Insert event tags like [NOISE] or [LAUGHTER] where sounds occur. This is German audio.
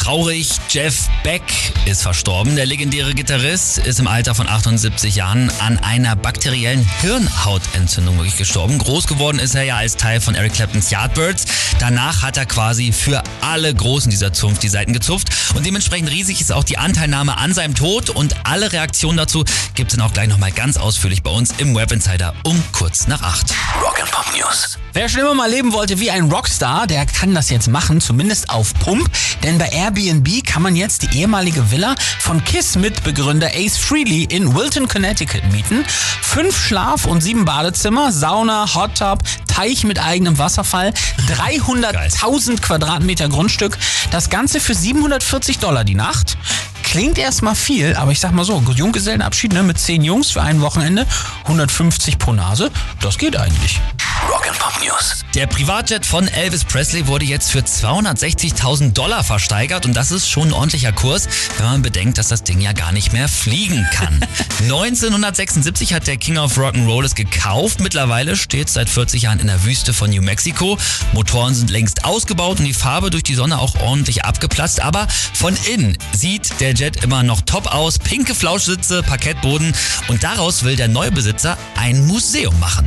Traurig, Jeff Beck ist verstorben. Der legendäre Gitarrist ist im Alter von 78 Jahren an einer bakteriellen Hirnhautentzündung wirklich gestorben. Groß geworden ist er ja als Teil von Eric Claptons Yardbirds. Danach hat er quasi für alle Großen dieser Zunft die Seiten gezupft. Und dementsprechend riesig ist auch die Anteilnahme an seinem Tod. Und alle Reaktionen dazu gibt es dann auch gleich nochmal ganz ausführlich bei uns im Web Insider um kurz nach acht. Rock and Pop News. Wer schon immer mal leben wollte wie ein Rockstar, der kann das jetzt machen, zumindest auf Pump. Denn bei Airbnb kann man jetzt die ehemalige Villa von KISS-Mitbegründer Ace Frehley in Wilton, Connecticut mieten. Fünf Schlaf- und sieben Badezimmer, Sauna, Hot Tub, Teich mit eigenem Wasserfall, 300.000 Quadratmeter Grundstück. Das Ganze für 740 Dollar die Nacht. Klingt erstmal viel, aber ich sag mal so, Junggesellenabschied ne, mit 10 Jungs für ein Wochenende, 150 pro Nase, das geht eigentlich. Rock and Pop News. Der Privatjet von Elvis Presley wurde jetzt für 260.000 Dollar versteigert und das ist schon ein ordentlicher Kurs, wenn man bedenkt, dass das Ding ja gar nicht mehr fliegen kann. [LAUGHS] 1976 hat der King of Rock'n'Roll es gekauft. Mittlerweile steht es seit 40 Jahren in der Wüste von New Mexico. Motoren sind längst ausgebaut und die Farbe durch die Sonne auch ordentlich abgeplatzt. Aber von innen sieht der Jet immer noch top aus. Pinke Flauschsitze, Parkettboden und daraus will der Neubesitzer ein Museum machen.